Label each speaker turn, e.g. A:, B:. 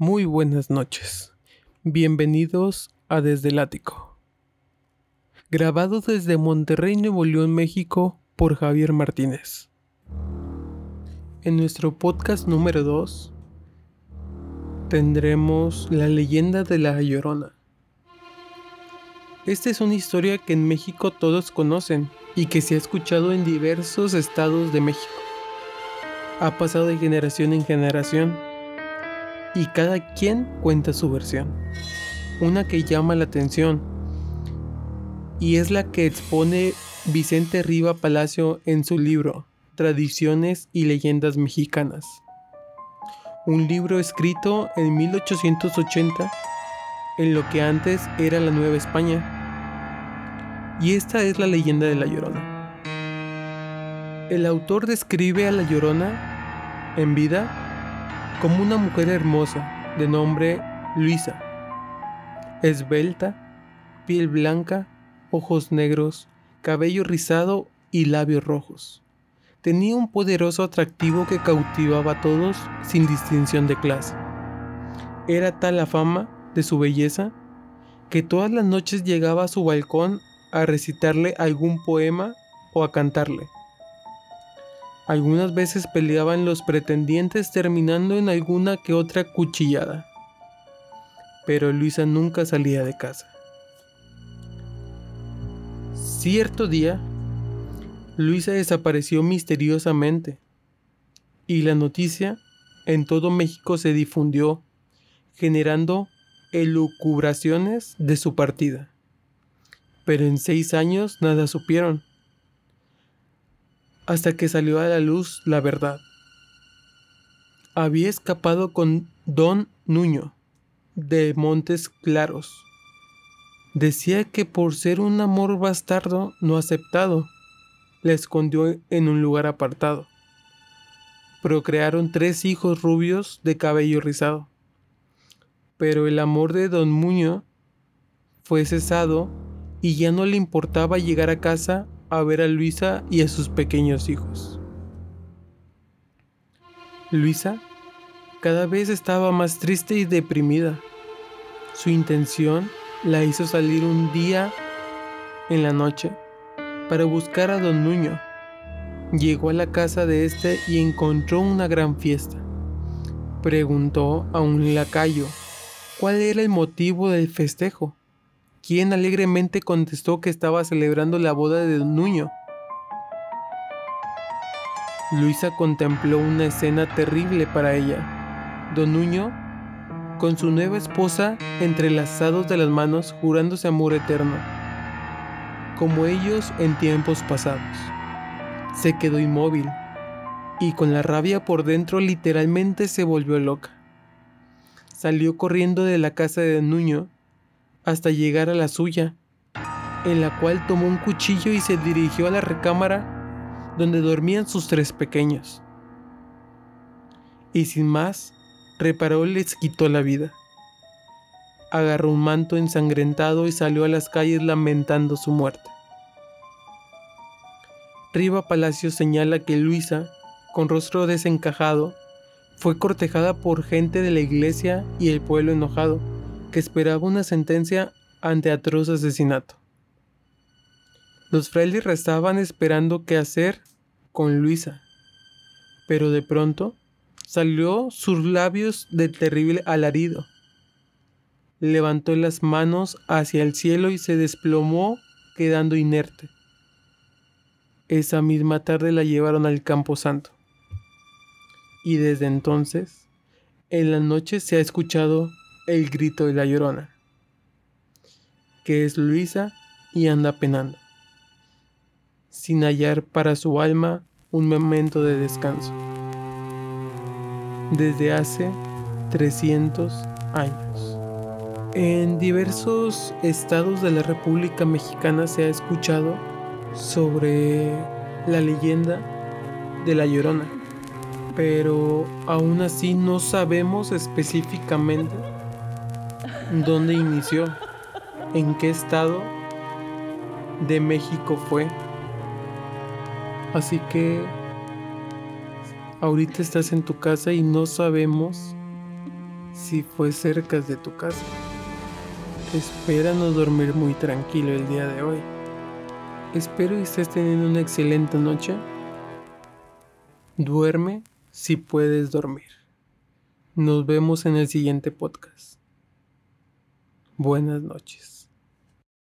A: Muy buenas noches. Bienvenidos a Desde el Ático. Grabado desde Monterrey, Nuevo León, México, por Javier Martínez. En nuestro podcast número 2 tendremos la leyenda de la Llorona. Esta es una historia que en México todos conocen y que se ha escuchado en diversos estados de México. Ha pasado de generación en generación y cada quien cuenta su versión. Una que llama la atención y es la que expone Vicente Riva Palacio en su libro Tradiciones y Leyendas Mexicanas. Un libro escrito en 1880 en lo que antes era la Nueva España. Y esta es la leyenda de La Llorona. El autor describe a La Llorona en vida como una mujer hermosa de nombre Luisa, esbelta, piel blanca, ojos negros, cabello rizado y labios rojos. Tenía un poderoso atractivo que cautivaba a todos sin distinción de clase. Era tal la fama de su belleza que todas las noches llegaba a su balcón a recitarle algún poema o a cantarle. Algunas veces peleaban los pretendientes terminando en alguna que otra cuchillada. Pero Luisa nunca salía de casa. Cierto día, Luisa desapareció misteriosamente y la noticia en todo México se difundió, generando elucubraciones de su partida. Pero en seis años nada supieron hasta que salió a la luz la verdad. Había escapado con don Nuño, de Montes Claros. Decía que por ser un amor bastardo no aceptado, la escondió en un lugar apartado. Procrearon tres hijos rubios de cabello rizado. Pero el amor de don Muño fue cesado y ya no le importaba llegar a casa a ver a Luisa y a sus pequeños hijos. Luisa cada vez estaba más triste y deprimida. Su intención la hizo salir un día en la noche para buscar a don Nuño. Llegó a la casa de este y encontró una gran fiesta. Preguntó a un lacayo cuál era el motivo del festejo quien alegremente contestó que estaba celebrando la boda de Don Nuño. Luisa contempló una escena terrible para ella. Don Nuño, con su nueva esposa entrelazados de las manos, jurándose amor eterno, como ellos en tiempos pasados. Se quedó inmóvil y con la rabia por dentro literalmente se volvió loca. Salió corriendo de la casa de Nuño hasta llegar a la suya, en la cual tomó un cuchillo y se dirigió a la recámara donde dormían sus tres pequeños. Y sin más, reparó y les quitó la vida. Agarró un manto ensangrentado y salió a las calles lamentando su muerte. Riva Palacio señala que Luisa, con rostro desencajado, fue cortejada por gente de la iglesia y el pueblo enojado que esperaba una sentencia ante atroz asesinato. Los frailes restaban esperando qué hacer con Luisa, pero de pronto salió sus labios de terrible alarido. Levantó las manos hacia el cielo y se desplomó quedando inerte. Esa misma tarde la llevaron al campo santo. Y desde entonces, en la noche se ha escuchado el grito de la llorona, que es Luisa y anda penando, sin hallar para su alma un momento de descanso. Desde hace 300 años. En diversos estados de la República Mexicana se ha escuchado sobre la leyenda de la Llorona, pero aún así no sabemos específicamente dónde inició, en qué estado de México fue. Así que ahorita estás en tu casa y no sabemos si fue cerca de tu casa. Espera no dormir muy tranquilo el día de hoy. Espero que estés teniendo una excelente noche. Duerme si puedes dormir. Nos vemos en el siguiente podcast. Buenas noches.